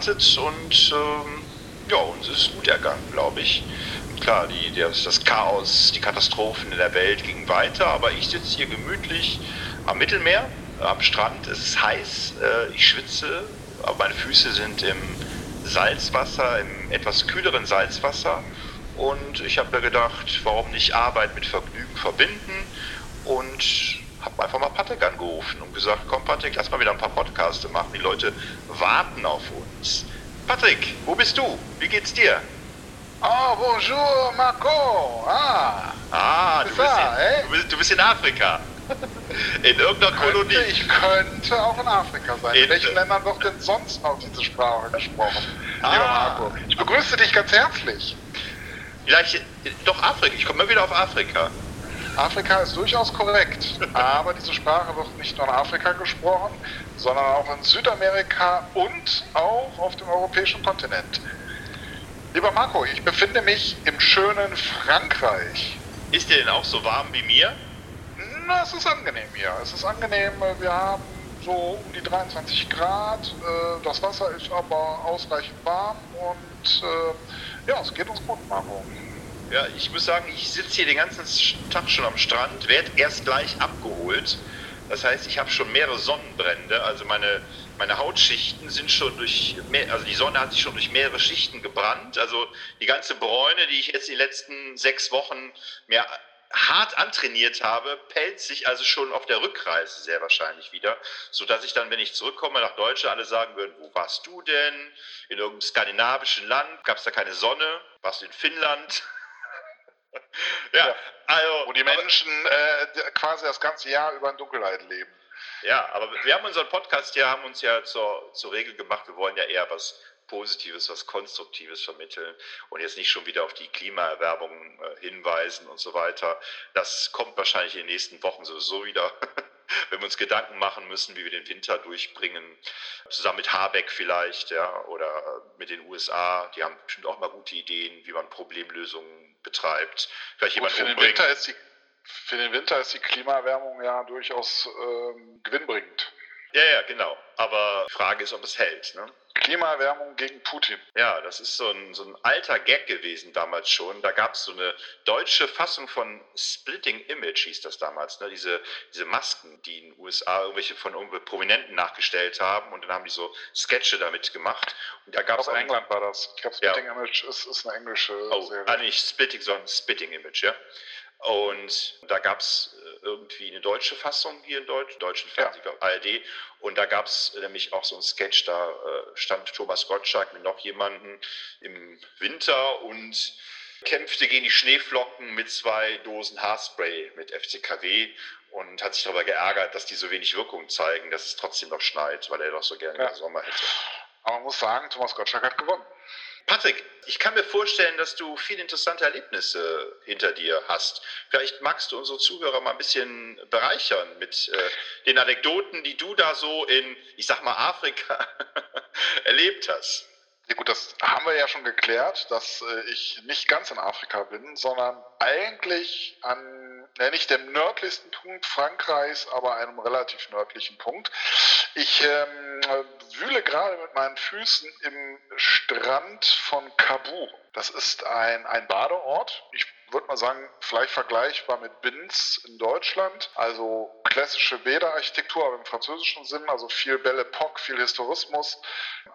gewartet und ähm, ja, uns ist gut ergangen, glaube ich. Klar, die, das, das Chaos, die Katastrophen in der Welt gingen weiter, aber ich sitze hier gemütlich am Mittelmeer, am Strand. Es ist heiß, äh, ich schwitze, aber meine Füße sind im Salzwasser, im etwas kühleren Salzwasser. Und ich habe mir gedacht, warum nicht Arbeit mit Vergnügen verbinden? Und habe einfach mal Patrick angerufen und gesagt, komm Patrick, lass mal wieder ein paar Podcasts machen. Die Leute warten auf uns. Patrick, wo bist du? Wie geht's dir? Oh, bonjour, Marco. Ah, ah du, bist in, du, bist, du bist in Afrika. In irgendeiner könnte, Kolonie. Ich könnte auch in Afrika sein. In, in welchen Ländern wird denn sonst noch diese Sprache gesprochen? Ah. Lieber Marco, ich begrüße dich ganz herzlich. Vielleicht doch Afrika. Ich komme mal wieder auf Afrika. Afrika ist durchaus korrekt, aber diese Sprache wird nicht nur in Afrika gesprochen, sondern auch in Südamerika und auch auf dem europäischen Kontinent. Lieber Marco, ich befinde mich im schönen Frankreich. Ist dir denn auch so warm wie mir? Na, es ist angenehm hier. Es ist angenehm. Wir haben so um die 23 Grad. Äh, das Wasser ist aber ausreichend warm und äh, ja, es geht uns gut, Marco. Ja, ich muss sagen, ich sitze hier den ganzen Tag schon am Strand, werde erst gleich abgeholt. Das heißt, ich habe schon mehrere Sonnenbrände. Also meine, meine Hautschichten sind schon durch, mehr, also die Sonne hat sich schon durch mehrere Schichten gebrannt. Also die ganze Bräune, die ich jetzt die letzten sechs Wochen mir hart antrainiert habe, pellt sich also schon auf der Rückreise sehr wahrscheinlich wieder, sodass ich dann, wenn ich zurückkomme nach Deutschland, alle sagen würden, wo warst du denn? In irgendeinem skandinavischen Land? Gab es da keine Sonne? Warst du in Finnland? ja, ja, also. Wo die Menschen äh, quasi das ganze Jahr über in Dunkelheit leben. Ja, aber wir haben unseren Podcast ja, haben uns ja zur, zur Regel gemacht, wir wollen ja eher was Positives, was Konstruktives vermitteln und jetzt nicht schon wieder auf die Klimaerwerbung äh, hinweisen und so weiter. Das kommt wahrscheinlich in den nächsten Wochen sowieso wieder. wenn wir uns Gedanken machen müssen, wie wir den Winter durchbringen, zusammen mit Habeck vielleicht, ja, oder mit den USA, die haben bestimmt auch mal gute Ideen, wie man Problemlösungen betreibt. Vielleicht jemand für, den Winter ist die, für den Winter ist die Klimaerwärmung ja durchaus ähm, gewinnbringend. Ja, ja, genau. Aber die Frage ist, ob es hält. Ne? Klimaerwärmung gegen Putin. Ja, das ist so ein, so ein alter Gag gewesen damals schon. Da gab es so eine deutsche Fassung von Splitting Image, hieß das damals. Ne? Diese, diese Masken, die in den USA irgendwelche von irgendwelchen Prominenten nachgestellt haben und dann haben die so Sketche damit gemacht. Und da gab's in England war das. Ich glaube, Splitting ja. Image ist, ist eine englische oh, Serie. Ah, nicht Splitting, sondern Spitting Image, ja. Und da gab es irgendwie eine deutsche Fassung hier in Deutsch, deutschen Fernsehen, ja. ARD. Und da gab es nämlich auch so einen Sketch, da äh, stand Thomas Gottschalk mit noch jemandem im Winter und kämpfte gegen die Schneeflocken mit zwei Dosen Haarspray mit FCKW und hat sich darüber geärgert, dass die so wenig Wirkung zeigen, dass es trotzdem noch schneit, weil er doch so gerne ja. Sommer hätte. Aber man muss sagen, Thomas Gottschalk hat gewonnen. Patrick, ich kann mir vorstellen, dass du viele interessante Erlebnisse hinter dir hast. Vielleicht magst du unsere Zuhörer mal ein bisschen bereichern mit äh, den Anekdoten, die du da so in, ich sag mal, Afrika erlebt hast. Ja gut, das haben wir ja schon geklärt, dass äh, ich nicht ganz in Afrika bin, sondern eigentlich an ja, nicht dem nördlichsten Punkt Frankreichs, aber einem relativ nördlichen Punkt. Ich ähm, wühle gerade mit meinen Füßen im Strand von Cabourg. Das ist ein, ein Badeort. Ich würde mal sagen, vielleicht vergleichbar mit Binz in Deutschland. Also klassische Bäderarchitektur, aber im französischen Sinn, also viel Belle Epoque, viel Historismus.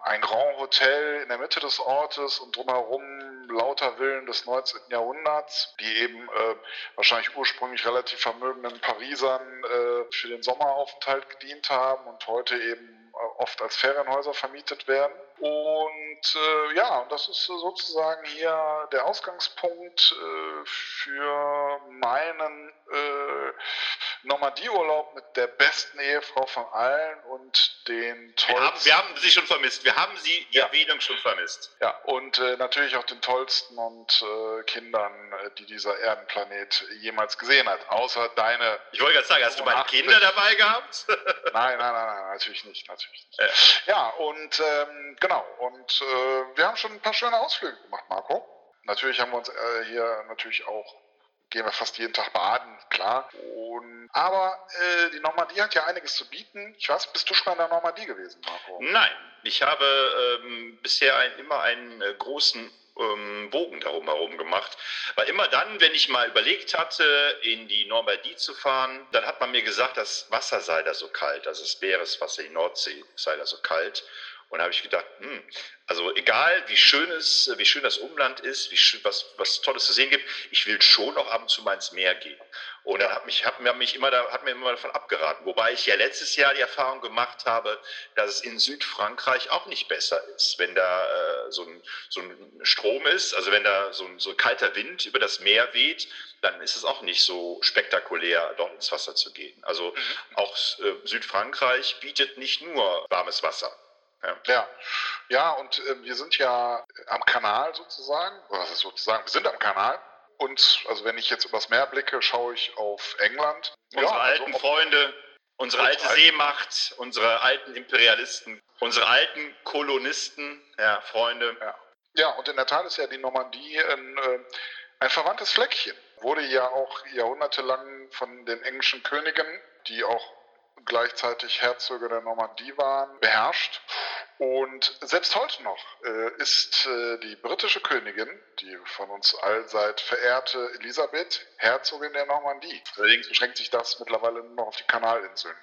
Ein Grand Hotel in der Mitte des Ortes und drumherum lauter Villen des 19. Jahrhunderts, die eben äh, wahrscheinlich ursprünglich relativ vermögenden Parisern äh, für den Sommeraufenthalt gedient haben und heute eben äh, oft als Ferienhäuser vermietet werden. Und äh, ja, das ist sozusagen hier der Ausgangspunkt äh, für meinen äh, Normandie-Urlaub mit der besten Ehefrau von allen und den tollsten. Wir haben, wir haben sie schon vermisst. Wir haben sie, die ja. Erwähnung schon vermisst. Ja, und äh, natürlich auch den tollsten und äh, Kindern, äh, die dieser Erdenplanet jemals gesehen hat. Außer deine. Ich wollte gerade sagen, hast du meine Kinder dabei gehabt? nein, nein, nein, nein, natürlich nicht. Natürlich nicht. Ja, und ähm, genau. Und äh, wir haben schon ein paar schöne Ausflüge gemacht, Marco. Natürlich haben wir uns äh, hier natürlich auch gehen wir fast jeden Tag baden, klar. Und, aber äh, die Normandie hat ja einiges zu bieten. Ich weiß, bist du schon mal in der Normandie gewesen, Marco? Nein, ich habe ähm, bisher ein, immer einen äh, großen ähm, Bogen darum herum gemacht. Weil immer dann, wenn ich mal überlegt hatte, in die Normandie zu fahren, dann hat man mir gesagt, das Wasser sei da so kalt, also das Meereswasser, die Nordsee sei da so kalt. Und da habe ich gedacht, hm, also egal wie schön es, wie schön das Umland ist, wie schön, was, was Tolles zu sehen gibt, ich will schon noch ab und zu mal ins Meer gehen. Und dann hat mich, hat mich immer da, hat mir immer davon abgeraten. Wobei ich ja letztes Jahr die Erfahrung gemacht habe, dass es in Südfrankreich auch nicht besser ist, wenn da äh, so, ein, so ein Strom ist, also wenn da so ein, so ein kalter Wind über das Meer weht, dann ist es auch nicht so spektakulär, dort ins Wasser zu gehen. Also mhm. auch äh, Südfrankreich bietet nicht nur warmes Wasser. Ja, ja. ja und äh, wir sind ja am Kanal sozusagen, was ist sozusagen, wir sind am Kanal. Und also wenn ich jetzt übers Meer blicke, schaue ich auf England. Unsere ja, also alten also Freunde, unsere alte Seemacht, unsere alten Imperialisten, unsere alten Kolonisten, ja, Freunde. Ja. ja, und in der Tat ist ja die Normandie ein, äh, ein verwandtes Fleckchen. Wurde ja auch jahrhundertelang von den englischen Königen, die auch gleichzeitig Herzöge der Normandie waren, beherrscht. Und selbst heute noch äh, ist äh, die britische Königin, die von uns allseit verehrte Elisabeth, Herzogin der Normandie. Allerdings beschränkt sich das mittlerweile nur noch auf die Kanalinseln.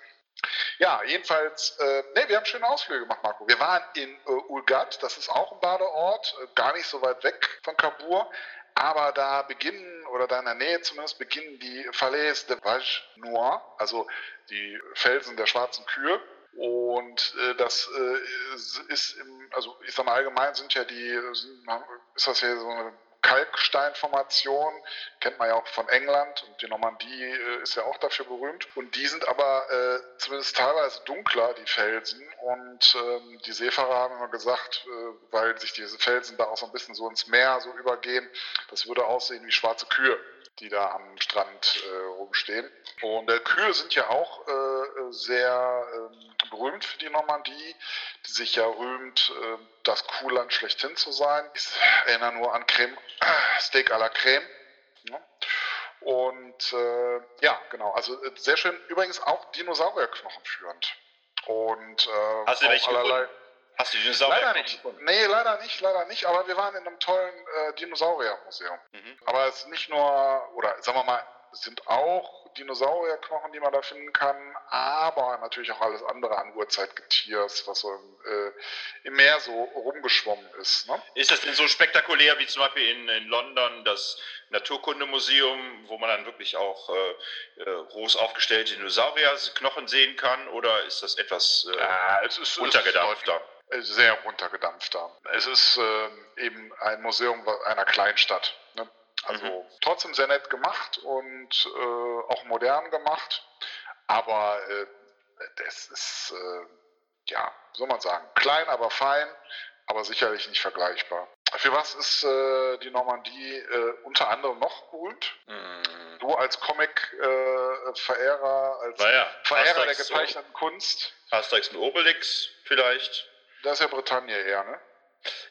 Ja, jedenfalls, äh, nee, wir haben schöne Ausflüge gemacht, Marco. Wir waren in äh, Ulgat, das ist auch ein Badeort, äh, gar nicht so weit weg von Kabur. Aber da beginnen, oder da in der Nähe zumindest, beginnen die Falaise de Vache Noir, also die Felsen der schwarzen Kühe. Und äh, das äh, ist, im, also ich sag mal, allgemein sind ja die, sind, ist das ja so eine Kalksteinformation, kennt man ja auch von England und die Normandie äh, ist ja auch dafür berühmt. Und die sind aber äh, zumindest teilweise dunkler, die Felsen. Und ähm, die Seefahrer haben immer gesagt, äh, weil sich diese Felsen da auch so ein bisschen so ins Meer so übergehen, das würde aussehen wie schwarze Kühe die da am Strand äh, rumstehen. Und äh, Kühe sind ja auch äh, sehr ähm, berühmt für die Normandie, die sich ja rühmt, äh, das Kuhland schlechthin zu sein. Ich erinnere nur an Creme, Steak à la Creme. Ja. Und äh, ja, genau, also äh, sehr schön. Übrigens auch Dinosaurierknochen führend. Und Hast du welche allerlei. Gefunden? Hast du Dinosaurier leider nicht. Gefunden? Nee, leider nicht, leider nicht. Aber wir waren in einem tollen äh, Dinosauriermuseum. Mhm. Aber es ist nicht nur, oder sagen wir mal, es sind auch Dinosaurierknochen, die man da finden kann, aber natürlich auch alles andere an Urzeitgetiers, was so im, äh, im Meer so rumgeschwommen ist. Ne? Ist das denn so spektakulär wie zum Beispiel in, in London das Naturkundemuseum, wo man dann wirklich auch äh, äh groß aufgestellte Dinosaurierknochen sehen kann, oder ist das etwas äh, ja, es ist, untergedampfter? Es ist sehr untergedampfter. Es ist ähm, eben ein Museum einer Kleinstadt. Ne? Also mhm. trotzdem sehr nett gemacht und äh, auch modern gemacht, aber äh, das ist, äh, ja, soll man sagen, klein, aber fein, aber sicherlich nicht vergleichbar. Für was ist äh, die Normandie äh, unter anderem noch berühmt? Mhm. Du als Comic-Verehrer, als naja, Verehrer der gezeichneten so. Kunst. Asterix und Obelix vielleicht? Das ist ja Bretagne eher, ne?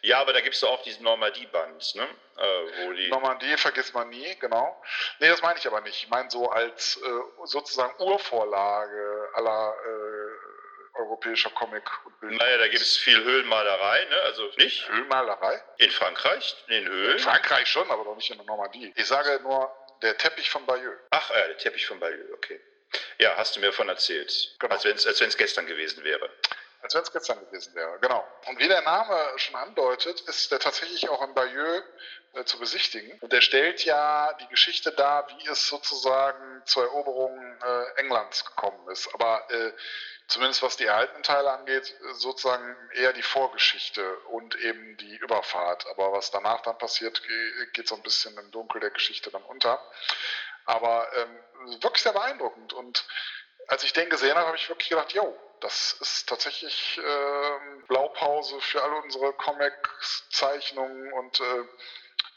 Ja, aber da gibt es auch diesen Normandie-Band, ne? Äh, die Normandie vergisst man nie, genau. Nee, das meine ich aber nicht. Ich meine so als äh, sozusagen Urvorlage aller äh, europäischer Comic und Bild. Naja, da gibt es viel Höhlenmalerei, ne? Also nicht? Höhlenmalerei? In Frankreich? In den Höhlen? In Frankreich schon, aber doch nicht in der Normandie. Ich sage nur der Teppich von Bayeux. Ach, äh, der Teppich von Bayeux, okay. Ja, hast du mir davon erzählt. Genau. Als wenn es gestern gewesen wäre. Als wenn es gestern gewesen wäre, genau. Und wie der Name schon andeutet, ist der tatsächlich auch in Bayeux äh, zu besichtigen. Und der stellt ja die Geschichte dar, wie es sozusagen zur Eroberung äh, Englands gekommen ist. Aber äh, zumindest was die erhaltenen Teile angeht, sozusagen eher die Vorgeschichte und eben die Überfahrt. Aber was danach dann passiert, geht so ein bisschen im Dunkel der Geschichte dann unter. Aber ähm, wirklich sehr beeindruckend. Und als ich den gesehen habe, habe ich wirklich gedacht, yo, das ist tatsächlich äh, Blaupause für alle unsere Comics, Zeichnungen und äh,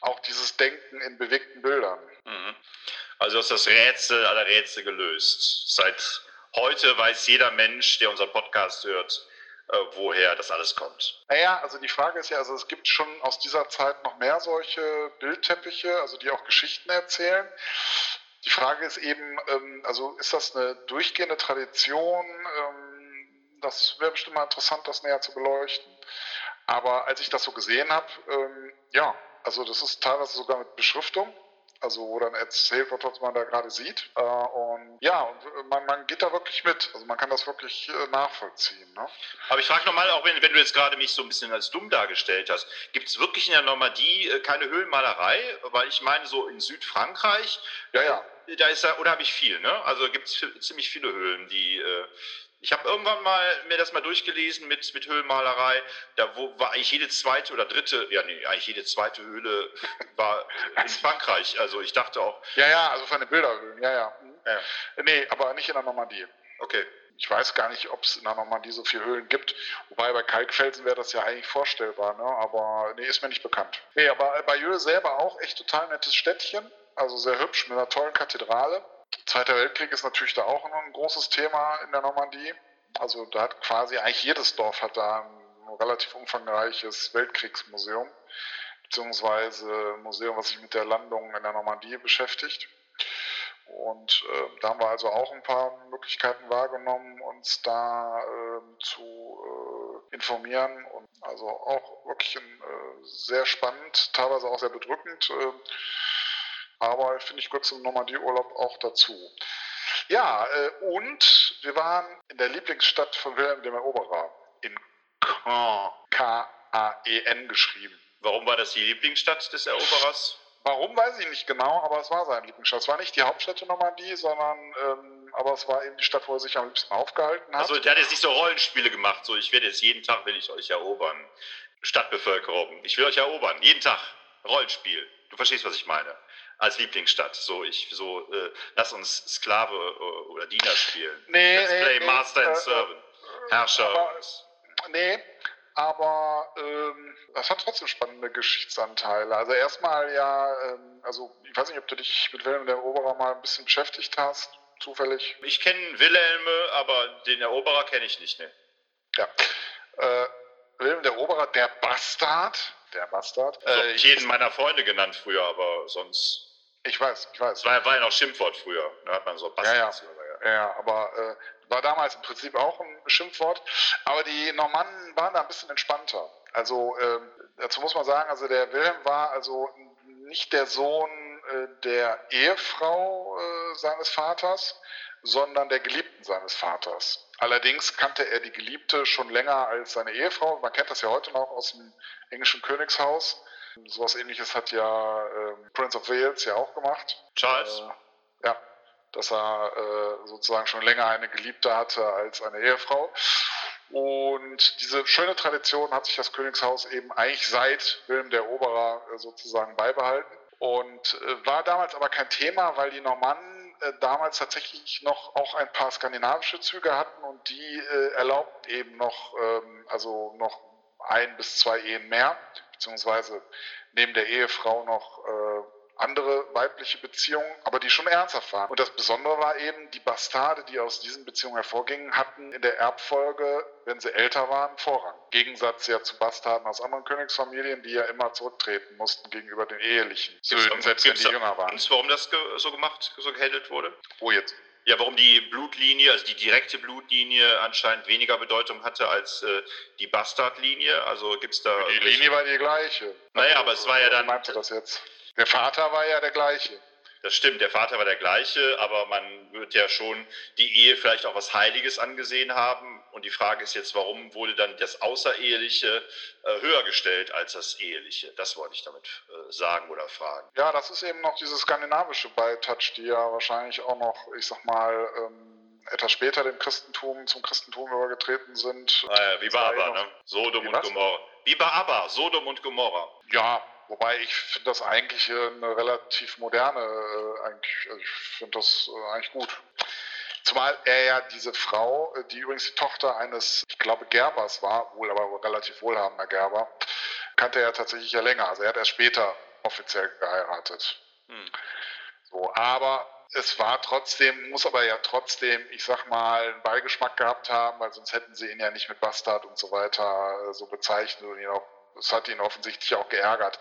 auch dieses Denken in bewegten Bildern. Mhm. Also ist das Rätsel aller Rätsel gelöst. Seit heute weiß jeder Mensch, der unseren Podcast hört, äh, woher das alles kommt. Naja, also die Frage ist ja, also es gibt schon aus dieser Zeit noch mehr solche Bildteppiche, also die auch Geschichten erzählen. Die Frage ist eben, ähm, also ist das eine durchgehende Tradition? Ähm, das wäre bestimmt mal interessant, das näher zu beleuchten. Aber als ich das so gesehen habe, ähm, ja, also das ist teilweise sogar mit Beschriftung, also wo dann erzählt wird, was man da gerade sieht. Äh, und ja, und man, man, geht da wirklich mit. Also man kann das wirklich äh, nachvollziehen. Ne? Aber ich frage nochmal, auch wenn, wenn, du jetzt gerade mich so ein bisschen als dumm dargestellt hast, gibt es wirklich in der Normandie äh, keine Höhlenmalerei? Weil ich meine, so in Südfrankreich, ja, ja. da ist ja, oder habe ich viel, ne? Also gibt es ziemlich viele Höhlen, die äh, ich habe irgendwann mal mir das mal durchgelesen mit, mit Höhlenmalerei. Da wo, war eigentlich jede zweite oder dritte, ja nee, eigentlich jede zweite Höhle war in Frankreich. Also ich dachte auch. Ja, ja, also von den Bilderhöhlen, ja, ja. ja. Nee, aber nicht in der Normandie. Okay. Ich weiß gar nicht, ob es in der Normandie so viele Höhlen gibt. Wobei bei Kalkfelsen wäre das ja eigentlich vorstellbar, ne? aber nee, ist mir nicht bekannt. Nee, aber Bayeux selber auch echt total nettes Städtchen. Also sehr hübsch mit einer tollen Kathedrale. Zweiter Weltkrieg ist natürlich da auch noch ein großes Thema in der Normandie. Also da hat quasi eigentlich jedes Dorf hat da ein relativ umfangreiches Weltkriegsmuseum, beziehungsweise Museum, was sich mit der Landung in der Normandie beschäftigt. Und äh, da haben wir also auch ein paar Möglichkeiten wahrgenommen, uns da äh, zu äh, informieren. Und also auch wirklich ein, äh, sehr spannend, teilweise auch sehr bedrückend. Aber finde ich gut zum Normandie-Urlaub auch dazu. Ja, äh, und wir waren in der Lieblingsstadt von Wilhelm dem Eroberer, in K-A-E-N geschrieben. Warum war das die Lieblingsstadt des Eroberers? Warum weiß ich nicht genau, aber es war seine Lieblingsstadt. Es war nicht die Hauptstadt der Normandie, sondern ähm, aber es war eben die Stadt, wo er sich am liebsten aufgehalten hat. Also der hat jetzt nicht so Rollenspiele gemacht, so ich werde jetzt jeden Tag will ich euch erobern. Stadtbevölkerung, ich will euch erobern, jeden Tag Rollenspiel. Du verstehst, was ich meine als Lieblingsstadt. So, ich, so, äh, lass uns Sklave äh, oder Diener spielen. Nee, Let's nee, play nee, Master äh, and Servant. Herrscher. Aber, nee, aber ähm, das hat trotzdem spannende Geschichtsanteile. Also erstmal ja, ähm, also ich weiß nicht, ob du dich mit Wilhelm der Eroberer mal ein bisschen beschäftigt hast, zufällig. Ich kenne Wilhelme, aber den Eroberer kenne ich nicht, ne? Ja. Äh, Wilhelm der Eroberer, der Bastard, der Bastard. Äh, ich jeden meiner Freunde genannt früher, aber sonst. Ich weiß, ich weiß. Das war, war ja noch Schimpfwort früher. Da hat man so Bastard. Ja, ja. ja, aber äh, war damals im Prinzip auch ein Schimpfwort. Aber die Normannen waren da ein bisschen entspannter. Also äh, dazu muss man sagen, also der Wilhelm war also nicht der Sohn äh, der Ehefrau äh, seines Vaters, sondern der Geliebten seines Vaters. Allerdings kannte er die Geliebte schon länger als seine Ehefrau. Man kennt das ja heute noch aus dem englischen Königshaus. So etwas ähnliches hat ja äh, Prince of Wales ja auch gemacht. Charles? Äh, ja, dass er äh, sozusagen schon länger eine Geliebte hatte als eine Ehefrau. Und diese schöne Tradition hat sich das Königshaus eben eigentlich seit Wilhelm der Eroberer äh, sozusagen beibehalten. Und äh, war damals aber kein Thema, weil die Normannen äh, damals tatsächlich noch auch ein paar skandinavische Züge hatten und die äh, erlaubt eben noch, ähm, also noch ein bis zwei Ehen mehr, beziehungsweise neben der Ehefrau noch äh, andere weibliche Beziehungen, aber die schon ernsthaft waren. Und das Besondere war eben, die Bastarde, die aus diesen Beziehungen hervorgingen, hatten in der Erbfolge, wenn sie älter waren, Vorrang. Im Gegensatz ja zu Bastarden aus anderen Königsfamilien, die ja immer zurücktreten mussten gegenüber den ehelichen Söhnen, selbst wenn die jünger waren. Und warum das so gemacht, so gehandelt wurde? Wo jetzt? Ja, warum die Blutlinie, also die direkte Blutlinie anscheinend weniger Bedeutung hatte als äh, die Bastardlinie. Also gibt es da. Die Linie war die gleiche. Naja, aber es war ja dann. Du das jetzt? Der Vater war ja der gleiche. Das stimmt, der Vater war der gleiche, aber man wird ja schon die Ehe vielleicht auch was Heiliges angesehen haben. Und die Frage ist jetzt, warum wurde dann das Außereheliche äh, höher gestellt als das Eheliche? Das wollte ich damit äh, sagen oder fragen. Ja, das ist eben noch diese skandinavische Beitouch, die ja wahrscheinlich auch noch, ich sag mal, ähm, etwas später dem Christentum, zum Christentum übergetreten sind. Naja, wie bei Abba, ne? Sodom und Gomorra. Wie bei Abba, Sodom und Gomorra. Ja, Wobei ich finde das eigentlich eine relativ moderne, äh, eigentlich, ich finde das äh, eigentlich gut. Zumal er ja diese Frau, äh, die übrigens die Tochter eines, ich glaube, Gerbers war, wohl aber relativ wohlhabender Gerber, kannte er ja tatsächlich ja länger. Also er hat erst später offiziell geheiratet. Hm. So, aber es war trotzdem, muss aber ja trotzdem, ich sag mal, einen Beigeschmack gehabt haben, weil sonst hätten sie ihn ja nicht mit Bastard und so weiter so bezeichnet und ihn auch das hat ihn offensichtlich auch geärgert.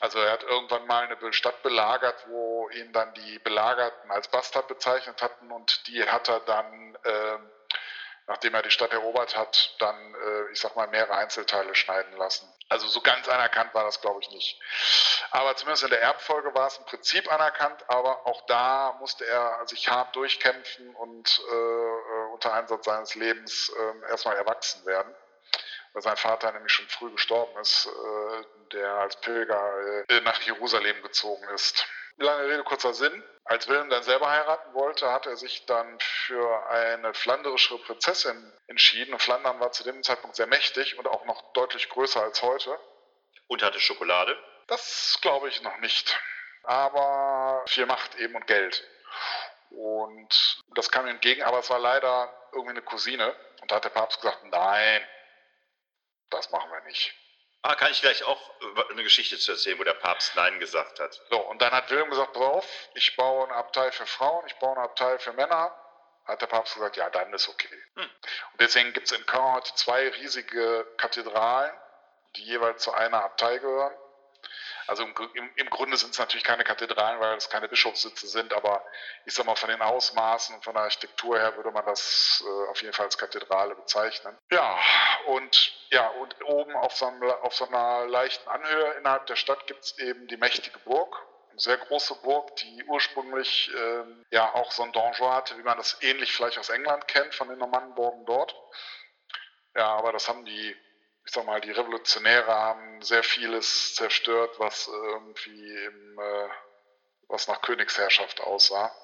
Also er hat irgendwann mal eine Stadt belagert, wo ihn dann die Belagerten als Bastard bezeichnet hatten und die hat er dann, äh, nachdem er die Stadt erobert hat, dann, äh, ich sag mal, mehrere Einzelteile schneiden lassen. Also so ganz anerkannt war das, glaube ich, nicht. Aber zumindest in der Erbfolge war es im Prinzip anerkannt, aber auch da musste er sich hart durchkämpfen und äh, äh unter Einsatz seines Lebens äh, erstmal erwachsen werden weil sein Vater nämlich schon früh gestorben ist, äh, der als Pilger äh, nach Jerusalem gezogen ist. Lange Rede, kurzer Sinn. Als Wilhelm dann selber heiraten wollte, hat er sich dann für eine flanderische Prinzessin entschieden. Und Flandern war zu dem Zeitpunkt sehr mächtig und auch noch deutlich größer als heute. Und hatte Schokolade? Das glaube ich noch nicht. Aber viel Macht eben und Geld. Und das kam ihm entgegen, aber es war leider irgendwie eine Cousine. Und da hat der Papst gesagt, nein, das machen wir nicht. Ah, kann ich gleich auch eine Geschichte zu erzählen, wo der Papst Nein gesagt hat. So, und dann hat Wilhelm gesagt, pass auf, ich baue eine Abtei für Frauen, ich baue eine Abtei für Männer. Hat der Papst gesagt, ja, dann ist okay. Hm. Und deswegen gibt es in Caen heute zwei riesige Kathedralen, die jeweils zu einer Abtei gehören. Also im, im, im Grunde sind es natürlich keine Kathedralen, weil es keine Bischofssitze sind, aber ich sag mal, von den Ausmaßen und von der Architektur her würde man das äh, auf jeden Fall als Kathedrale bezeichnen. Ja, und ja, und oben auf so, einem, auf so einer leichten Anhöhe innerhalb der Stadt gibt es eben die mächtige Burg, eine sehr große Burg, die ursprünglich ähm, ja auch so ein Donjon hatte, wie man das ähnlich vielleicht aus England kennt, von den Normannenburgen dort. Ja, aber das haben die ich sag mal, die Revolutionäre haben sehr vieles zerstört, was irgendwie im, äh, was nach Königsherrschaft aussah.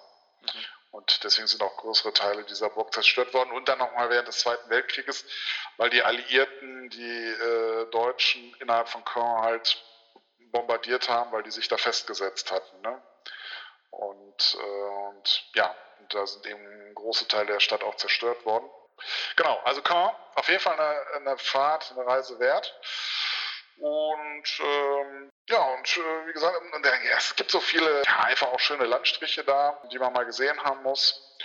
Mhm. Und deswegen sind auch größere Teile dieser Burg zerstört worden. Und dann nochmal während des Zweiten Weltkrieges, weil die Alliierten die äh, Deutschen innerhalb von Caen halt bombardiert haben, weil die sich da festgesetzt hatten. Ne? Und, äh, und ja, und da sind eben große Teile der Stadt auch zerstört worden. Genau, also Caen, auf jeden Fall eine, eine Fahrt, eine Reise wert. Und ähm, ja, und äh, wie gesagt, es gibt so viele, ja, einfach auch schöne Landstriche da, die man mal gesehen haben muss.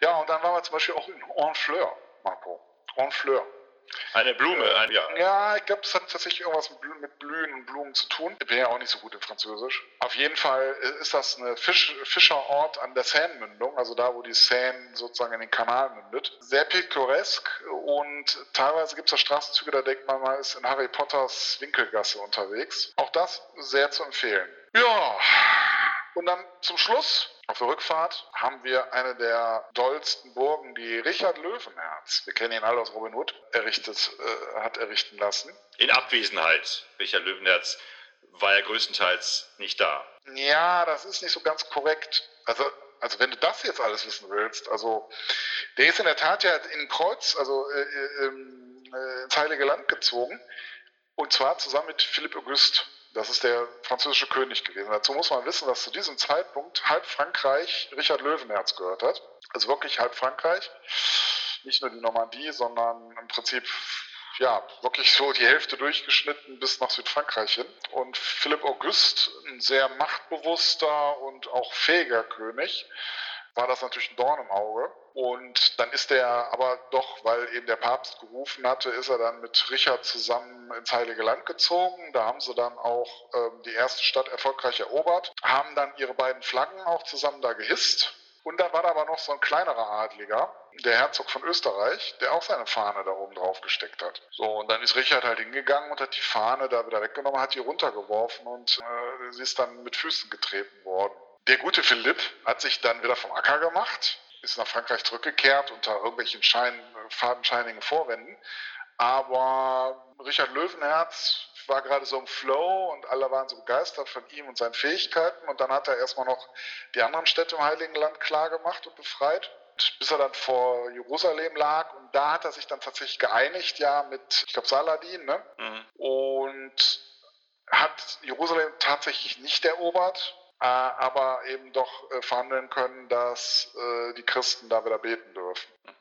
Ja, und dann waren wir zum Beispiel auch in Honfleur, Marco. Honfleur. Eine Blume, äh, ein, ja. Ja, ich glaube, es hat tatsächlich irgendwas mit Blühen und Blumen zu tun. Ich bin ja auch nicht so gut in Französisch. Auf jeden Fall ist das ein Fisch, Fischerort an der Seine-Mündung, also da, wo die Seine sozusagen in den Kanal mündet. Sehr pittoresk und teilweise gibt es da Straßenzüge, da denkt man mal, ist in Harry Potters Winkelgasse unterwegs. Auch das sehr zu empfehlen. Ja, und dann zum Schluss auf der Rückfahrt haben wir eine der dollsten Burgen, die Richard Löwenherz, wir kennen ihn alle aus Robin Hood, errichtet, äh, hat errichten lassen. In Abwesenheit. Richard Löwenherz war ja größtenteils nicht da. Ja, das ist nicht so ganz korrekt. Also, also wenn du das jetzt alles wissen willst, also der ist in der Tat ja in Kreuz, also äh, äh, äh ins Heilige Land gezogen. Und zwar zusammen mit Philipp August. Das ist der französische König gewesen. Dazu muss man wissen, dass zu diesem Zeitpunkt halb Frankreich Richard Löwenherz gehört hat. Also wirklich halb Frankreich. Nicht nur die Normandie, sondern im Prinzip ja, wirklich so die Hälfte durchgeschnitten bis nach Südfrankreich hin. Und Philipp August, ein sehr machtbewusster und auch fähiger König, war das natürlich ein Dorn im Auge. Und dann ist er aber doch, weil eben der Papst gerufen hatte, ist er dann mit Richard zusammen ins Heilige Land gezogen. Da haben sie dann auch ähm, die erste Stadt erfolgreich erobert, haben dann ihre beiden Flaggen auch zusammen da gehisst. Und dann war da aber noch so ein kleinerer Adliger, der Herzog von Österreich, der auch seine Fahne da oben drauf gesteckt hat. So, und dann ist Richard halt hingegangen und hat die Fahne da wieder weggenommen, hat die runtergeworfen und äh, sie ist dann mit Füßen getreten worden. Der gute Philipp hat sich dann wieder vom Acker gemacht, ist nach Frankreich zurückgekehrt unter irgendwelchen Schein, fadenscheinigen Vorwänden. Aber Richard Löwenherz war gerade so im Flow und alle waren so begeistert von ihm und seinen Fähigkeiten. Und dann hat er erstmal noch die anderen Städte im Heiligen Land klargemacht und befreit bis er dann vor Jerusalem lag. Und da hat er sich dann tatsächlich geeinigt, ja, mit, ich glaube, Saladin, ne? Mhm. Und hat Jerusalem tatsächlich nicht erobert, aber eben doch äh, verhandeln können, dass äh, die Christen da wieder beten dürfen. Mhm.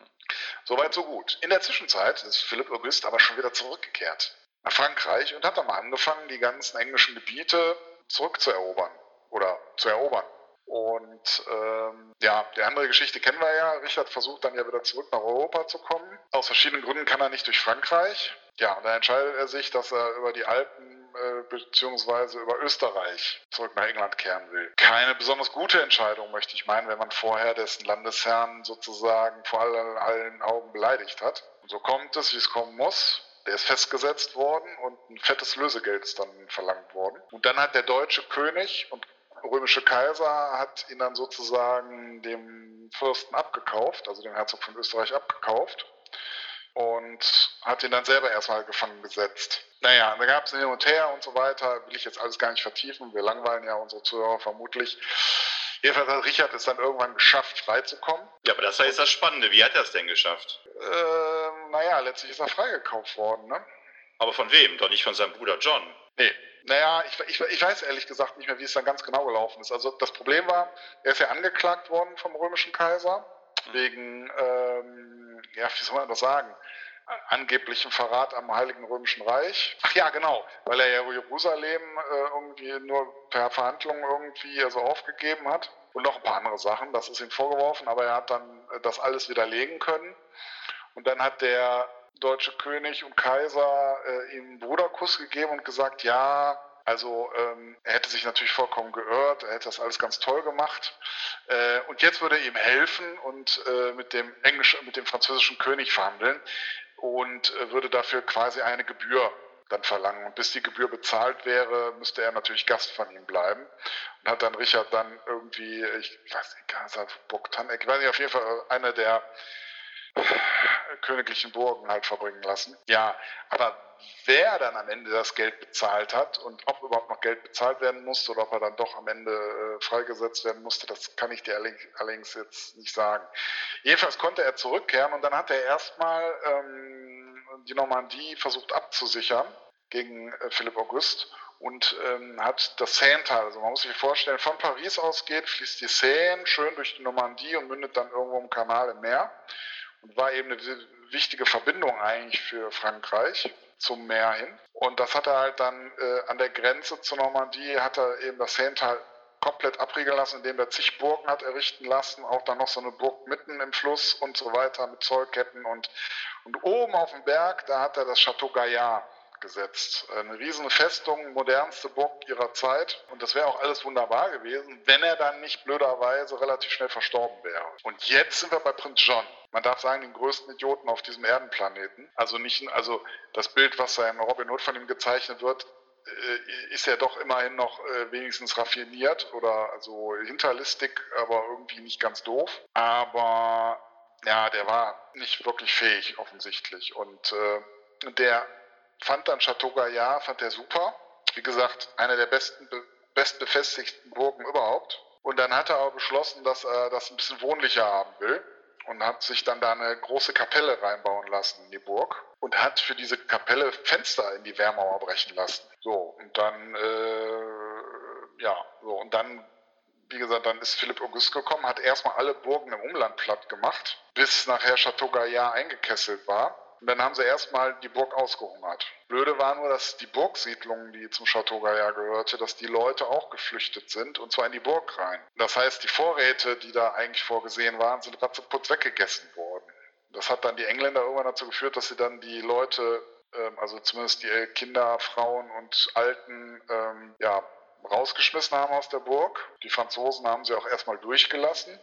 Soweit, so gut. In der Zwischenzeit ist Philipp August aber schon wieder zurückgekehrt nach Frankreich und hat dann mal angefangen, die ganzen englischen Gebiete zurückzuerobern oder zu erobern. Und ähm, ja, die andere Geschichte kennen wir ja. Richard versucht dann ja wieder zurück nach Europa zu kommen. Aus verschiedenen Gründen kann er nicht durch Frankreich. Ja, und dann entscheidet er sich, dass er über die Alpen äh, beziehungsweise über Österreich zurück nach England kehren will. Keine besonders gute Entscheidung, möchte ich meinen, wenn man vorher dessen Landesherrn sozusagen vor allen, allen Augen beleidigt hat. Und so kommt es, wie es kommen muss. Der ist festgesetzt worden und ein fettes Lösegeld ist dann verlangt worden. Und dann hat der deutsche König und römische Kaiser hat ihn dann sozusagen dem Fürsten abgekauft, also dem Herzog von Österreich abgekauft und hat ihn dann selber erstmal gefangen gesetzt. Naja, da gab es hin und her und so weiter, will ich jetzt alles gar nicht vertiefen, wir langweilen ja unsere Zuhörer vermutlich. Jedenfalls hat Richard es dann irgendwann geschafft, freizukommen. Ja, aber das war jetzt das Spannende. Wie hat er es denn geschafft? Ähm, naja, letztlich ist er freigekauft worden, ne? Aber von wem? Doch nicht von seinem Bruder John. Nee, naja, ich, ich, ich, weiß ehrlich gesagt nicht mehr, wie es dann ganz genau gelaufen ist. Also das Problem war, er ist ja angeklagt worden vom römischen Kaiser mhm. wegen, ähm, ja, wie soll man das sagen, angeblichem Verrat am Heiligen Römischen Reich. Ach ja, genau, weil er ja Jerusalem äh, irgendwie nur per Verhandlung irgendwie also aufgegeben hat und noch ein paar andere Sachen. Das ist ihm vorgeworfen, aber er hat dann äh, das alles widerlegen können. Und dann hat der deutsche König und Kaiser äh, ihm einen Bruderkuss gegeben und gesagt, ja, also ähm, er hätte sich natürlich vollkommen geirrt, er hätte das alles ganz toll gemacht. Äh, und jetzt würde er ihm helfen und äh, mit dem englischen, mit dem französischen König verhandeln und äh, würde dafür quasi eine Gebühr dann verlangen. Und bis die Gebühr bezahlt wäre, müsste er natürlich Gast von ihm bleiben. Und hat dann Richard dann irgendwie, ich weiß nicht, Bogtanek, ich weiß nicht, auf jeden Fall einer der königlichen Burgen halt verbringen lassen. Ja, aber wer dann am Ende das Geld bezahlt hat und ob überhaupt noch Geld bezahlt werden musste oder ob er dann doch am Ende äh, freigesetzt werden musste, das kann ich dir allerdings jetzt nicht sagen. Jedenfalls konnte er zurückkehren und dann hat er erstmal ähm, die Normandie versucht abzusichern gegen äh, Philipp August und ähm, hat das Seinetal, also man muss sich vorstellen, von Paris aus geht, fließt die Seine schön durch die Normandie und mündet dann irgendwo im Kanal im Meer war eben eine wichtige Verbindung eigentlich für Frankreich zum Meer hin. Und das hat er halt dann äh, an der Grenze zur Normandie, hat er eben das Seintal komplett abriegeln lassen, indem er zig Burgen hat errichten lassen, auch dann noch so eine Burg mitten im Fluss und so weiter mit Zollketten und, und oben auf dem Berg, da hat er das Chateau Gaillard gesetzt. Eine riesen Festung, modernste Burg ihrer Zeit. Und das wäre auch alles wunderbar gewesen, wenn er dann nicht blöderweise relativ schnell verstorben wäre. Und jetzt sind wir bei Prinz John. Man darf sagen, den größten Idioten auf diesem Erdenplaneten. Also nicht, also das Bild, was da in Robin Hood von ihm gezeichnet wird, äh, ist ja doch immerhin noch äh, wenigstens raffiniert oder also hinterlistig, aber irgendwie nicht ganz doof. Aber ja, der war nicht wirklich fähig offensichtlich. Und äh, der fand dann Chateau Gaillard, fand er super. Wie gesagt, einer der besten, bestbefestigten Burgen überhaupt. Und dann hat er aber beschlossen, dass er das ein bisschen wohnlicher haben will und hat sich dann da eine große Kapelle reinbauen lassen in die Burg und hat für diese Kapelle Fenster in die Wehrmauer brechen lassen. So, und dann, äh, ja, so, und dann, wie gesagt, dann ist Philipp August gekommen, hat erstmal alle Burgen im Umland platt gemacht, bis nachher Chateau Gaillard eingekesselt war. Und dann haben sie erstmal die Burg ausgehungert. Blöde war nur, dass die Burgsiedlung, die zum Chateau Gaillard gehörte, dass die Leute auch geflüchtet sind und zwar in die Burg rein. Das heißt, die Vorräte, die da eigentlich vorgesehen waren, sind ratzeputz weggegessen worden. Das hat dann die Engländer irgendwann dazu geführt, dass sie dann die Leute, ähm, also zumindest die Kinder, Frauen und Alten, ähm, ja, rausgeschmissen haben aus der Burg. Die Franzosen haben sie auch erstmal durchgelassen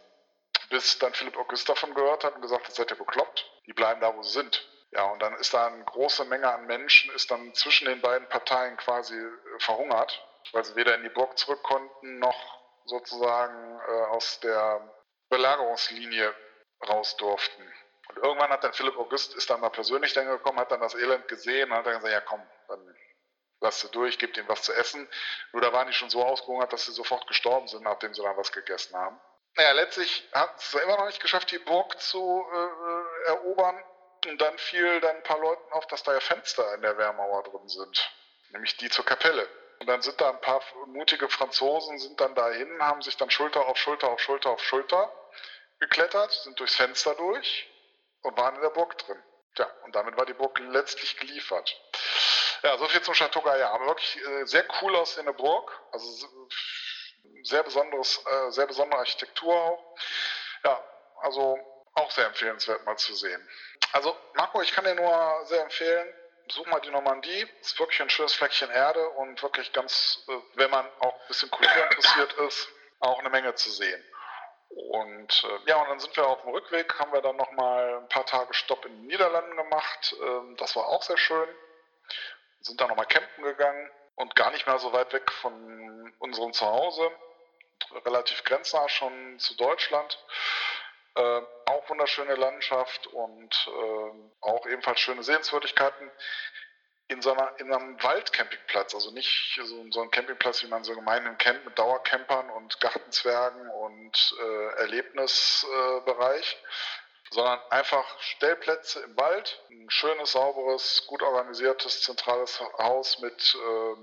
bis dann Philipp August davon gehört hat und gesagt hat, seid ihr bekloppt? Die bleiben da, wo sie sind. Ja, und dann ist da eine große Menge an Menschen, ist dann zwischen den beiden Parteien quasi äh, verhungert, weil sie weder in die Burg zurück konnten, noch sozusagen äh, aus der Belagerungslinie raus durften. Und irgendwann hat dann Philipp August, ist dann mal persönlich dann gekommen, hat dann das Elend gesehen und hat dann gesagt, ja komm, dann lass sie durch, gib ihnen was zu essen. Nur da waren die schon so ausgehungert, dass sie sofort gestorben sind, nachdem sie dann was gegessen haben. Naja, letztlich hat es immer noch nicht geschafft, die Burg zu äh, erobern. Und dann fiel dann ein paar Leuten auf, dass da ja Fenster in der Wehrmauer drin sind. Nämlich die zur Kapelle. Und dann sind da ein paar mutige Franzosen, sind dann dahin, haben sich dann Schulter auf Schulter auf Schulter auf Schulter geklettert, sind durchs Fenster durch und waren in der Burg drin. Ja, und damit war die Burg letztlich geliefert. Ja, so viel zum Chateau Gaillard. Aber wirklich äh, sehr cool aussehende Burg. Also sehr besonderes, äh, sehr besondere Architektur auch. Ja, also auch sehr empfehlenswert mal zu sehen. Also Marco, ich kann dir nur sehr empfehlen, besuch mal die Normandie. Ist wirklich ein schönes Fleckchen Erde und wirklich ganz, äh, wenn man auch ein bisschen Kultur interessiert ist, auch eine Menge zu sehen. Und äh, ja, und dann sind wir auf dem Rückweg, haben wir dann nochmal ein paar Tage Stopp in den Niederlanden gemacht. Ähm, das war auch sehr schön. Sind dann nochmal campen gegangen und gar nicht mehr so weit weg von unserem Zuhause. Relativ grenznah schon zu Deutschland. Äh, auch wunderschöne Landschaft und äh, auch ebenfalls schöne Sehenswürdigkeiten in so einer, in einem Waldcampingplatz, also nicht so, so ein Campingplatz, wie man so gemeinhin kennt, mit Dauercampern und Gartenzwergen und äh, Erlebnisbereich, sondern einfach Stellplätze im Wald, ein schönes, sauberes, gut organisiertes, zentrales Haus mit äh,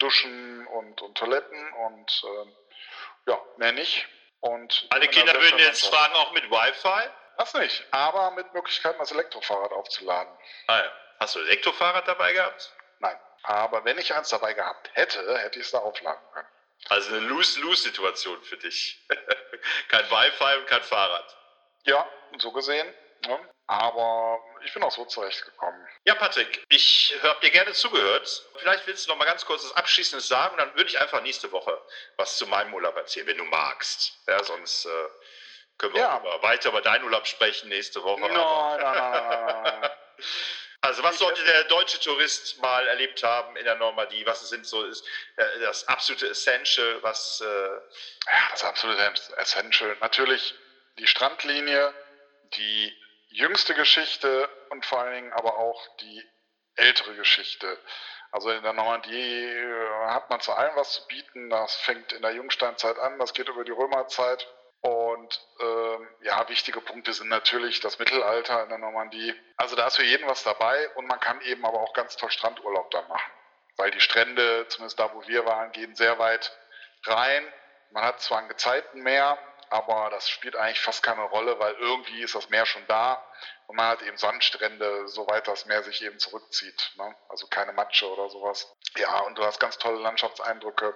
Duschen und, und Toiletten und äh, ja, mehr nicht. Und Alle Kinder würden jetzt fragen, auch mit Wi-Fi? Das nicht, aber mit Möglichkeiten, das Elektrofahrrad aufzuladen. Ah ja. Hast du Elektrofahrrad dabei gehabt? Nein. Aber wenn ich eins dabei gehabt hätte, hätte ich es da aufladen können. Also eine Lose-Lose-Situation für dich. kein Wi-Fi und kein Fahrrad. Ja, so gesehen. Ne? Aber ich bin auch so zurechtgekommen. Ja, Patrick, ich habe dir gerne zugehört. Vielleicht willst du noch mal ganz kurz das Abschließendes sagen dann würde ich einfach nächste Woche was zu meinem Urlaub erzählen, wenn du magst. Ja, sonst äh, können wir ja. weiter über deinen Urlaub sprechen nächste Woche. Nein, nein, nein, nein. Also was sollte der deutsche Tourist mal erlebt haben in der Normandie? Was sind so ist, äh, das absolute Essential? Was? Äh ja, das absolute Essential. Natürlich die Strandlinie, die jüngste Geschichte und vor allen Dingen aber auch die ältere Geschichte. Also in der Normandie äh, hat man zu allem was zu bieten. Das fängt in der Jungsteinzeit an, das geht über die Römerzeit. Und ähm, ja, wichtige Punkte sind natürlich das Mittelalter in der Normandie. Also da ist für jeden was dabei und man kann eben aber auch ganz toll Strandurlaub da machen. Weil die Strände, zumindest da wo wir waren, gehen sehr weit rein. Man hat zwar ein Gezeitenmeer, aber das spielt eigentlich fast keine Rolle, weil irgendwie ist das Meer schon da und man hat eben Sandstrände, soweit das Meer sich eben zurückzieht. Ne? Also keine Matsche oder sowas. Ja, und du hast ganz tolle Landschaftseindrücke.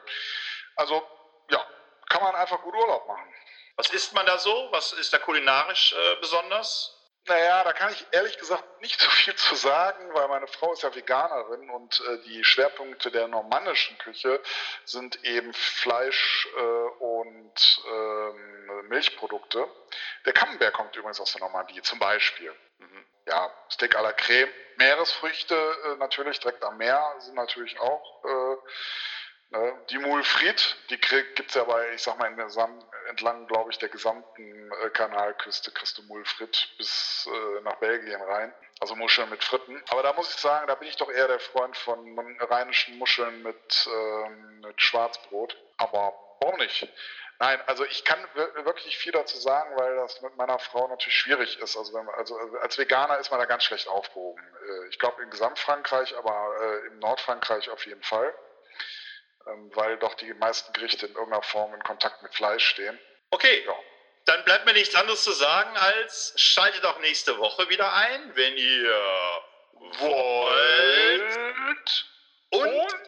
Also ja, kann man einfach gut Urlaub machen. Was isst man da so? Was ist da kulinarisch äh, besonders? Naja, da kann ich ehrlich gesagt nicht so viel zu sagen, weil meine Frau ist ja Veganerin und äh, die Schwerpunkte der normannischen Küche sind eben Fleisch äh, und Milchprodukte. Der Camembert kommt übrigens aus der Normandie zum Beispiel. Mhm. Ja, Steak à la Creme. Meeresfrüchte äh, natürlich direkt am Meer sind natürlich auch äh, Ne? Die Mulfried, die gibt es ja bei, ich sag mal, entlang, glaube ich, der gesamten äh, Kanalküste kriegst du Mulfried bis äh, nach Belgien rein. Also Muscheln mit Fritten. Aber da muss ich sagen, da bin ich doch eher der Freund von rheinischen Muscheln mit, äh, mit Schwarzbrot. Aber warum nicht? Nein, also ich kann wirklich viel dazu sagen, weil das mit meiner Frau natürlich schwierig ist. Also, man, also als Veganer ist man da ganz schlecht aufgehoben. Äh, ich glaube in Gesamtfrankreich, aber äh, im Nordfrankreich auf jeden Fall. Ähm, weil doch die meisten Gerichte in irgendeiner Form in Kontakt mit Fleisch stehen. Okay, ja. dann bleibt mir nichts anderes zu sagen, als schaltet auch nächste Woche wieder ein, wenn ihr wollt und,